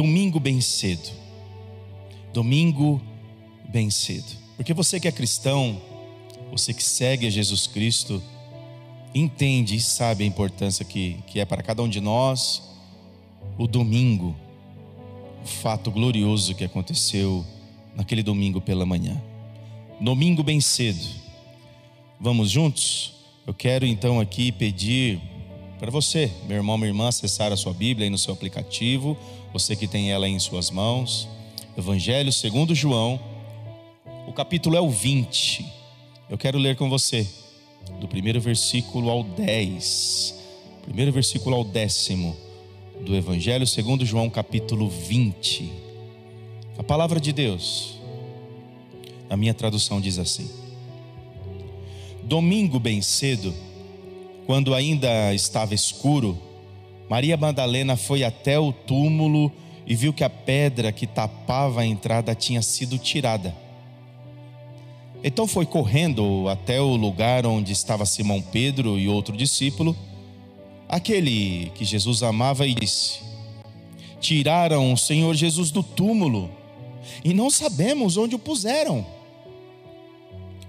domingo bem cedo. Domingo bem cedo. Porque você que é cristão, você que segue a Jesus Cristo, entende e sabe a importância que, que é para cada um de nós o domingo, o fato glorioso que aconteceu naquele domingo pela manhã. Domingo bem cedo. Vamos juntos? Eu quero então aqui pedir para você, meu irmão, minha irmã, acessar a sua Bíblia aí no seu aplicativo, você que tem ela em suas mãos. Evangelho segundo João, o capítulo é o 20. Eu quero ler com você, do primeiro versículo ao 10. Primeiro versículo ao décimo do Evangelho segundo João, capítulo 20. A palavra de Deus, na minha tradução, diz assim: Domingo bem cedo, quando ainda estava escuro, Maria Madalena foi até o túmulo e viu que a pedra que tapava a entrada tinha sido tirada. Então foi correndo até o lugar onde estava Simão Pedro e outro discípulo, aquele que Jesus amava, e disse: Tiraram o Senhor Jesus do túmulo e não sabemos onde o puseram.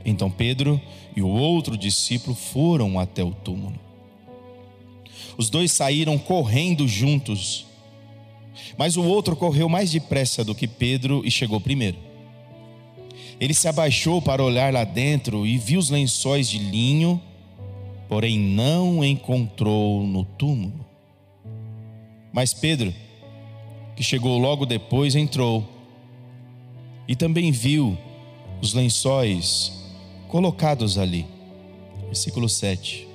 Então Pedro e o outro discípulo foram até o túmulo. Os dois saíram correndo juntos, mas o outro correu mais depressa do que Pedro e chegou primeiro. Ele se abaixou para olhar lá dentro e viu os lençóis de linho, porém não encontrou no túmulo. Mas Pedro, que chegou logo depois, entrou e também viu os lençóis colocados ali. Versículo 7.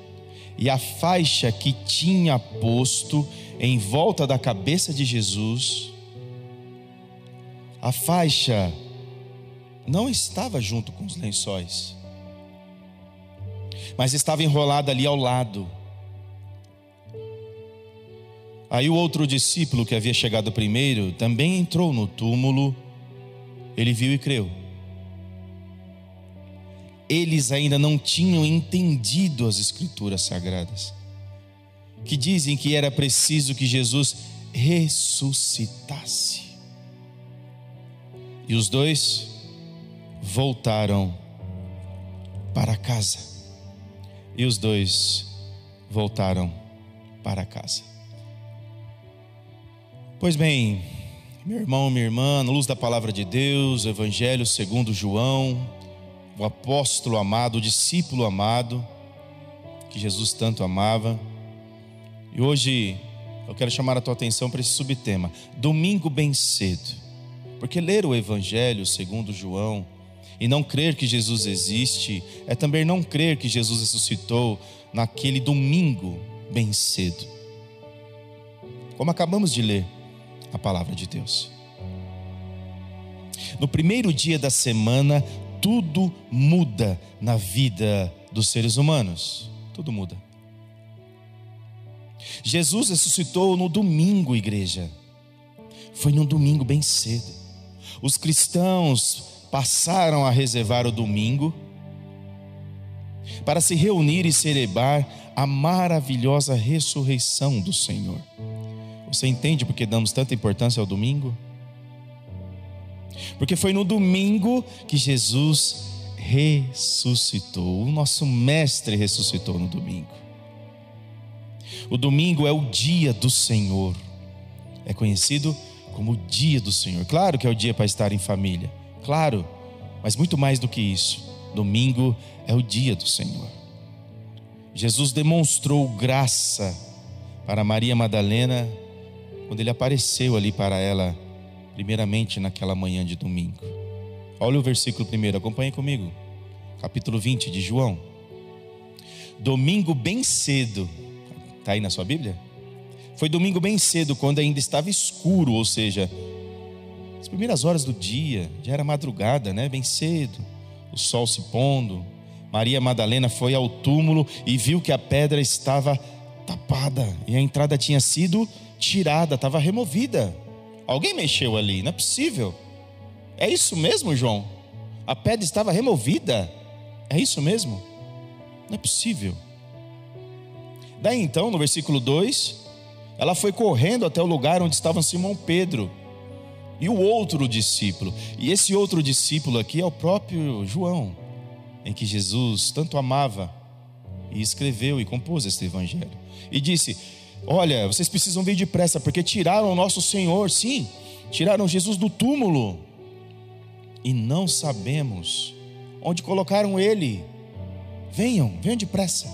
E a faixa que tinha posto em volta da cabeça de Jesus, a faixa não estava junto com os lençóis, mas estava enrolada ali ao lado. Aí o outro discípulo que havia chegado primeiro também entrou no túmulo, ele viu e creu eles ainda não tinham entendido as Escrituras sagradas, que dizem que era preciso que Jesus ressuscitasse. E os dois voltaram para casa. E os dois voltaram para casa. Pois bem, meu irmão, minha irmã, luz da palavra de Deus, Evangelho segundo João, o apóstolo amado, o discípulo amado, que Jesus tanto amava. E hoje eu quero chamar a tua atenção para esse subtema, domingo bem cedo. Porque ler o Evangelho segundo João e não crer que Jesus existe é também não crer que Jesus ressuscitou naquele domingo bem cedo. Como acabamos de ler a palavra de Deus. No primeiro dia da semana, tudo muda na vida dos seres humanos. Tudo muda. Jesus ressuscitou no domingo, igreja. Foi num domingo bem cedo. Os cristãos passaram a reservar o domingo para se reunir e celebrar a maravilhosa ressurreição do Senhor. Você entende porque damos tanta importância ao domingo? Porque foi no domingo que Jesus ressuscitou. O nosso mestre ressuscitou no domingo. O domingo é o dia do Senhor. É conhecido como o dia do Senhor. Claro que é o dia para estar em família. Claro, mas muito mais do que isso. Domingo é o dia do Senhor. Jesus demonstrou graça para Maria Madalena quando ele apareceu ali para ela primeiramente naquela manhã de domingo. Olha o versículo primeiro, acompanhe comigo. Capítulo 20 de João. Domingo bem cedo. Está aí na sua Bíblia? Foi domingo bem cedo, quando ainda estava escuro, ou seja, as primeiras horas do dia, já era madrugada, né? Bem cedo, o sol se pondo. Maria Madalena foi ao túmulo e viu que a pedra estava tapada e a entrada tinha sido tirada, estava removida. Alguém mexeu ali, não é possível. É isso mesmo, João? A pedra estava removida. É isso mesmo? Não é possível. Daí então, no versículo 2, ela foi correndo até o lugar onde estava Simão Pedro e o outro discípulo. E esse outro discípulo aqui é o próprio João, em que Jesus tanto amava e escreveu e compôs este evangelho. E disse: Olha, vocês precisam vir depressa, porque tiraram o nosso Senhor, sim, tiraram Jesus do túmulo, e não sabemos onde colocaram ele. Venham, venham depressa.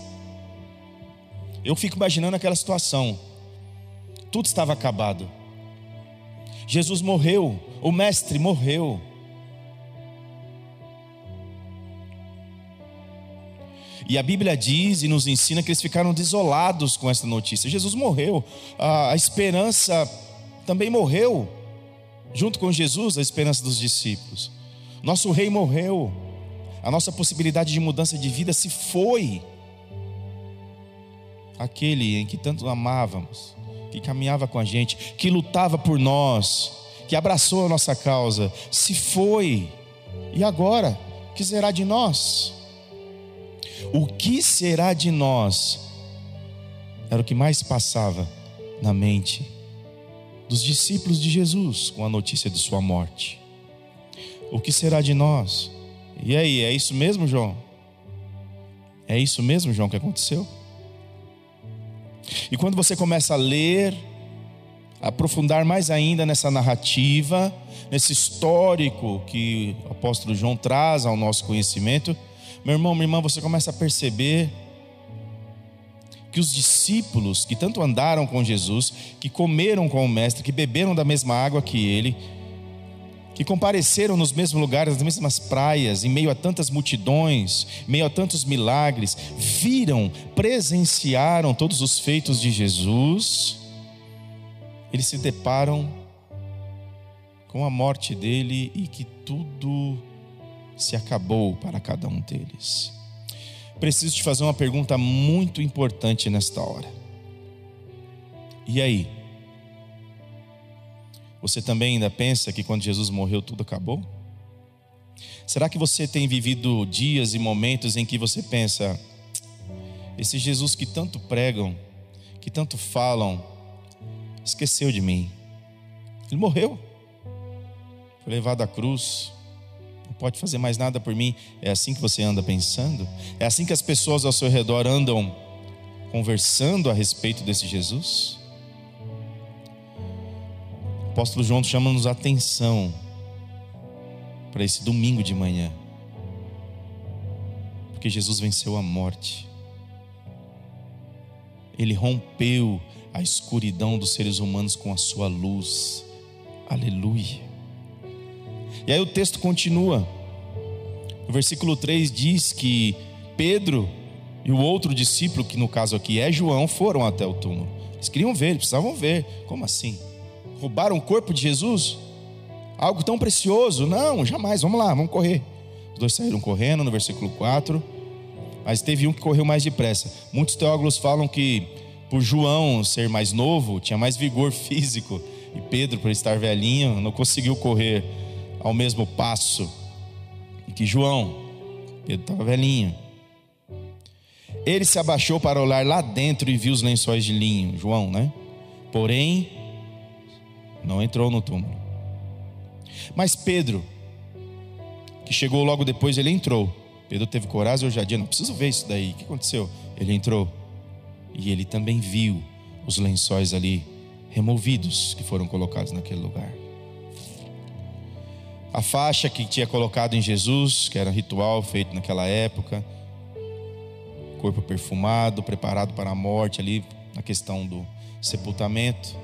Eu fico imaginando aquela situação. Tudo estava acabado. Jesus morreu, o Mestre morreu. E a Bíblia diz e nos ensina que eles ficaram desolados com essa notícia. Jesus morreu, a esperança também morreu, junto com Jesus, a esperança dos discípulos. Nosso rei morreu, a nossa possibilidade de mudança de vida se foi. Aquele em que tanto amávamos, que caminhava com a gente, que lutava por nós, que abraçou a nossa causa, se foi. E agora, o que será de nós? O que será de nós? Era o que mais passava na mente dos discípulos de Jesus com a notícia de sua morte. O que será de nós? E aí, é isso mesmo, João? É isso mesmo, João, que aconteceu? E quando você começa a ler, aprofundar mais ainda nessa narrativa, nesse histórico que o apóstolo João traz ao nosso conhecimento, meu irmão, minha irmã, você começa a perceber que os discípulos que tanto andaram com Jesus, que comeram com o Mestre, que beberam da mesma água que ele, que compareceram nos mesmos lugares, nas mesmas praias, em meio a tantas multidões, em meio a tantos milagres, viram, presenciaram todos os feitos de Jesus, eles se deparam com a morte dele e que tudo se acabou para cada um deles. Preciso te fazer uma pergunta muito importante nesta hora. E aí? Você também ainda pensa que quando Jesus morreu tudo acabou? Será que você tem vivido dias e momentos em que você pensa, esse Jesus que tanto pregam, que tanto falam, esqueceu de mim. Ele morreu, foi levado à cruz, pode fazer mais nada por mim. É assim que você anda pensando? É assim que as pessoas ao seu redor andam conversando a respeito desse Jesus? O apóstolo João chama-nos a atenção para esse domingo de manhã. Porque Jesus venceu a morte. Ele rompeu a escuridão dos seres humanos com a sua luz. Aleluia. E aí o texto continua. O versículo 3 diz que Pedro e o outro discípulo, que no caso aqui é João, foram até o túmulo. Eles queriam ver, eles precisavam ver. Como assim? roubaram o corpo de Jesus? Algo tão precioso? Não, jamais. Vamos lá, vamos correr. Os dois saíram correndo no versículo 4. Mas teve um que correu mais depressa. Muitos teólogos falam que, por João ser mais novo, tinha mais vigor físico. E Pedro, por estar velhinho, não conseguiu correr ao mesmo passo que João. Pedro estava velhinho. Ele se abaixou para olhar lá dentro e viu os lençóis de linho. João, né? Porém, não entrou no túmulo. Mas Pedro, que chegou logo depois, ele entrou. Pedro teve coragem e ousadia, não preciso ver isso daí. O que aconteceu? Ele entrou. E ele também viu os lençóis ali removidos que foram colocados naquele lugar. A faixa que tinha colocado em Jesus, que era ritual feito naquela época, corpo perfumado, preparado para a morte ali, na questão do sepultamento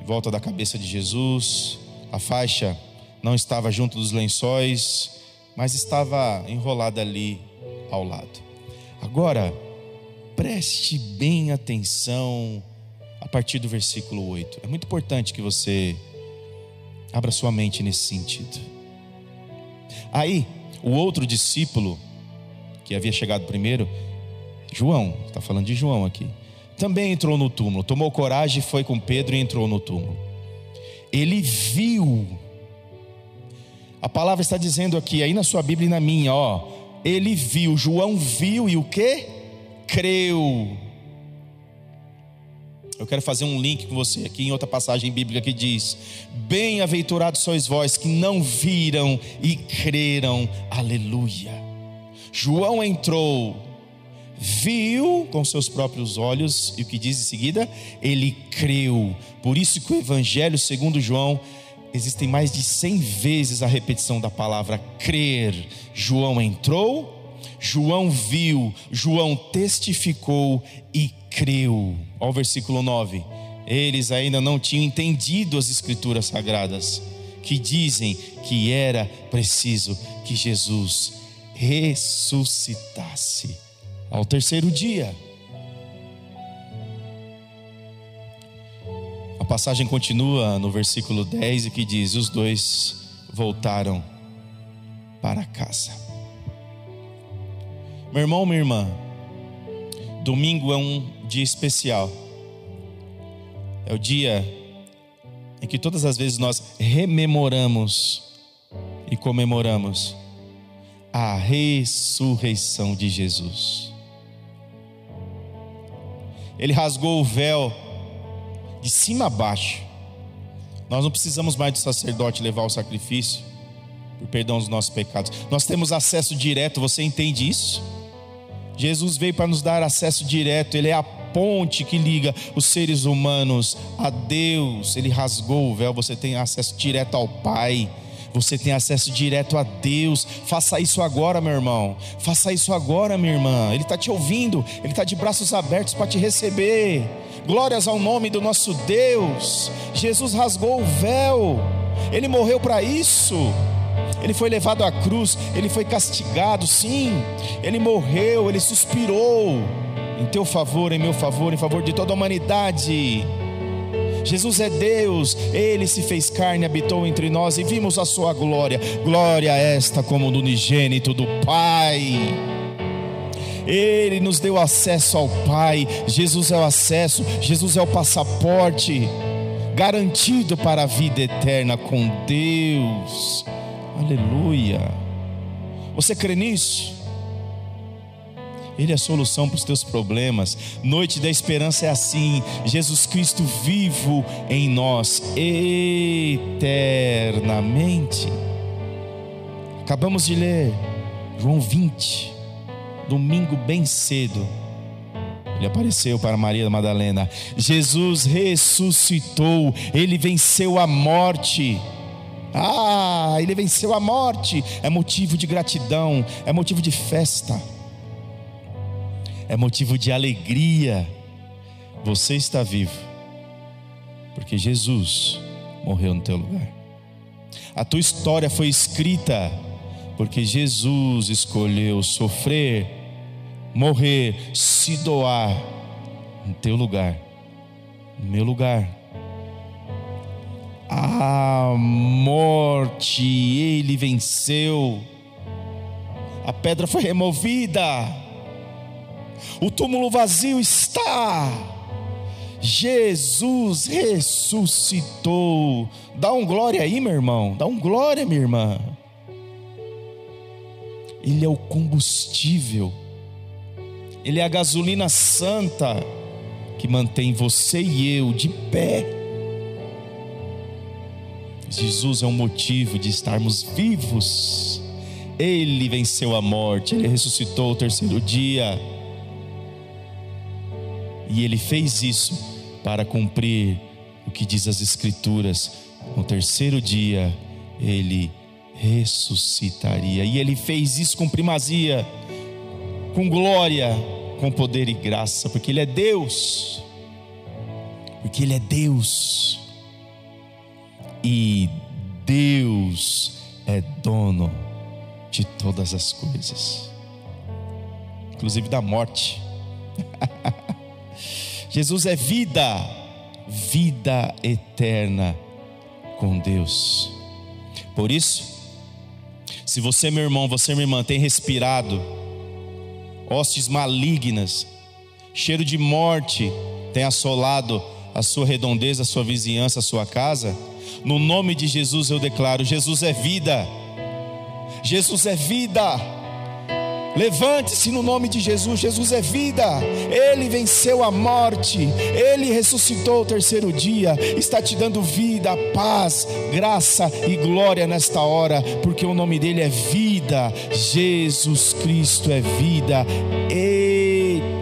em volta da cabeça de Jesus. A faixa não estava junto dos lençóis, mas estava enrolada ali ao lado. Agora, preste bem atenção a partir do versículo 8. É muito importante que você abra sua mente nesse sentido. Aí, o outro discípulo, que havia chegado primeiro, João, está falando de João aqui também entrou no túmulo, tomou coragem, foi com Pedro e entrou no túmulo. Ele viu, a palavra está dizendo aqui, aí na sua Bíblia e na minha, ó, ele viu, João viu e o que? Creu. Eu quero fazer um link com você aqui em outra passagem bíblica que diz: Bem-aventurados sois vós que não viram e creram. Aleluia. João entrou, viu com seus próprios olhos, e o que diz em seguida? Ele creu. Por isso que o Evangelho, segundo João, existem mais de cem vezes a repetição da palavra crer. João entrou, João viu, João testificou e creu. Olha o versículo 9. Eles ainda não tinham entendido as escrituras sagradas, que dizem que era preciso que Jesus ressuscitasse ao terceiro dia. A passagem continua no versículo 10 e que diz: Os dois voltaram para casa. Meu irmão, minha irmã, domingo é um dia especial. É o dia em que todas as vezes nós rememoramos e comemoramos a ressurreição de Jesus. Ele rasgou o véu de cima a baixo. Nós não precisamos mais do sacerdote levar o sacrifício por perdão dos nossos pecados. Nós temos acesso direto, você entende isso? Jesus veio para nos dar acesso direto, Ele é a ponte que liga os seres humanos a Deus. Ele rasgou o véu, você tem acesso direto ao Pai. Você tem acesso direto a Deus. Faça isso agora, meu irmão. Faça isso agora, minha irmã. Ele está te ouvindo. Ele está de braços abertos para te receber. Glórias ao nome do nosso Deus. Jesus rasgou o véu. Ele morreu para isso. Ele foi levado à cruz, ele foi castigado, sim. Ele morreu, ele suspirou em teu favor, em meu favor, em favor de toda a humanidade. Jesus é Deus, Ele se fez carne, habitou entre nós e vimos a sua glória. Glória esta como do unigênito do Pai. Ele nos deu acesso ao Pai. Jesus é o acesso, Jesus é o passaporte garantido para a vida eterna com Deus. Aleluia. Você crê nisso? Ele é a solução para os teus problemas. Noite da esperança é assim: Jesus Cristo vivo em nós eternamente. Acabamos de ler João 20, domingo bem cedo. Ele apareceu para Maria Madalena. Jesus ressuscitou, ele venceu a morte. Ah, ele venceu a morte. É motivo de gratidão, é motivo de festa, é motivo de alegria. Você está vivo, porque Jesus morreu no teu lugar. A tua história foi escrita, porque Jesus escolheu sofrer, morrer, se doar no teu lugar, no meu lugar a morte ele venceu, a pedra foi removida, o túmulo vazio está, Jesus ressuscitou. Dá um glória aí, meu irmão, dá um glória, minha irmã. Ele é o combustível, Ele é a gasolina santa que mantém você e eu de pé Jesus é um motivo de estarmos vivos. Ele venceu a morte, ele ressuscitou o terceiro dia. E ele fez isso para cumprir o que diz as Escrituras. No terceiro dia, ele ressuscitaria. E ele fez isso com primazia, com glória, com poder e graça, porque ele é Deus. Porque ele é Deus e Deus é dono de todas as coisas, inclusive da morte. Jesus é vida, vida eterna com Deus. Por isso, se você, meu irmão, você, minha irmã, tem respirado hostes malignas, cheiro de morte tem assolado a sua redondeza, a sua vizinhança, a sua casa, no nome de Jesus eu declaro: Jesus é vida. Jesus é vida. Levante-se no nome de Jesus. Jesus é vida. Ele venceu a morte. Ele ressuscitou o terceiro dia. Está te dando vida, paz, graça e glória nesta hora, porque o nome dele é vida. Jesus Cristo é vida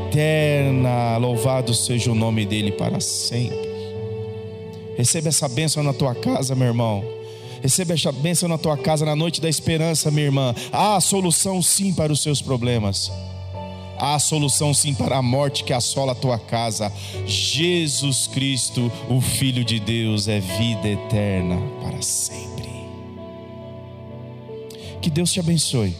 eterna. Louvado seja o nome dele para sempre. Receba essa bênção na tua casa, meu irmão. Receba essa bênção na tua casa na noite da esperança, minha irmã. Há solução sim para os seus problemas. Há solução sim para a morte que assola a tua casa. Jesus Cristo, o Filho de Deus, é vida eterna para sempre. Que Deus te abençoe.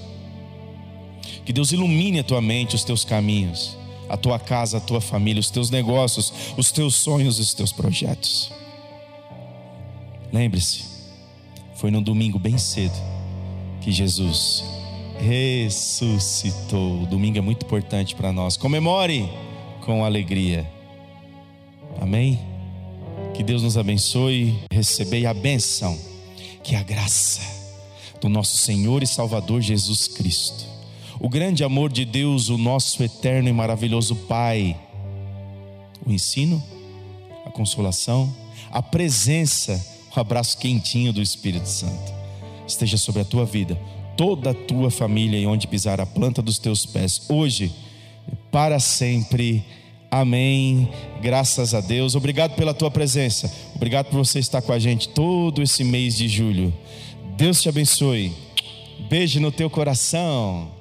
Que Deus ilumine a tua mente, os teus caminhos, a tua casa, a tua família, os teus negócios, os teus sonhos, os teus projetos. Lembre-se, foi num domingo bem cedo que Jesus ressuscitou. O domingo é muito importante para nós. Comemore com alegria. Amém? Que Deus nos abençoe. Recebei a benção, que a graça do nosso Senhor e Salvador Jesus Cristo, o grande amor de Deus, o nosso eterno e maravilhoso Pai, o ensino, a consolação, a presença um abraço quentinho do Espírito Santo esteja sobre a tua vida, toda a tua família e onde pisar a planta dos teus pés, hoje, para sempre. Amém. Graças a Deus. Obrigado pela tua presença. Obrigado por você estar com a gente todo esse mês de julho. Deus te abençoe. Beijo no teu coração.